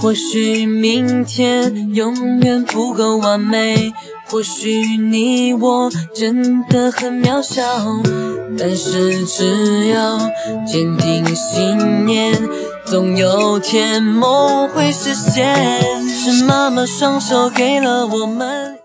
或许明天永远不够完美或许你我真的很渺小但是只要坚定信念总有天梦会实现。是妈妈双手给了我们。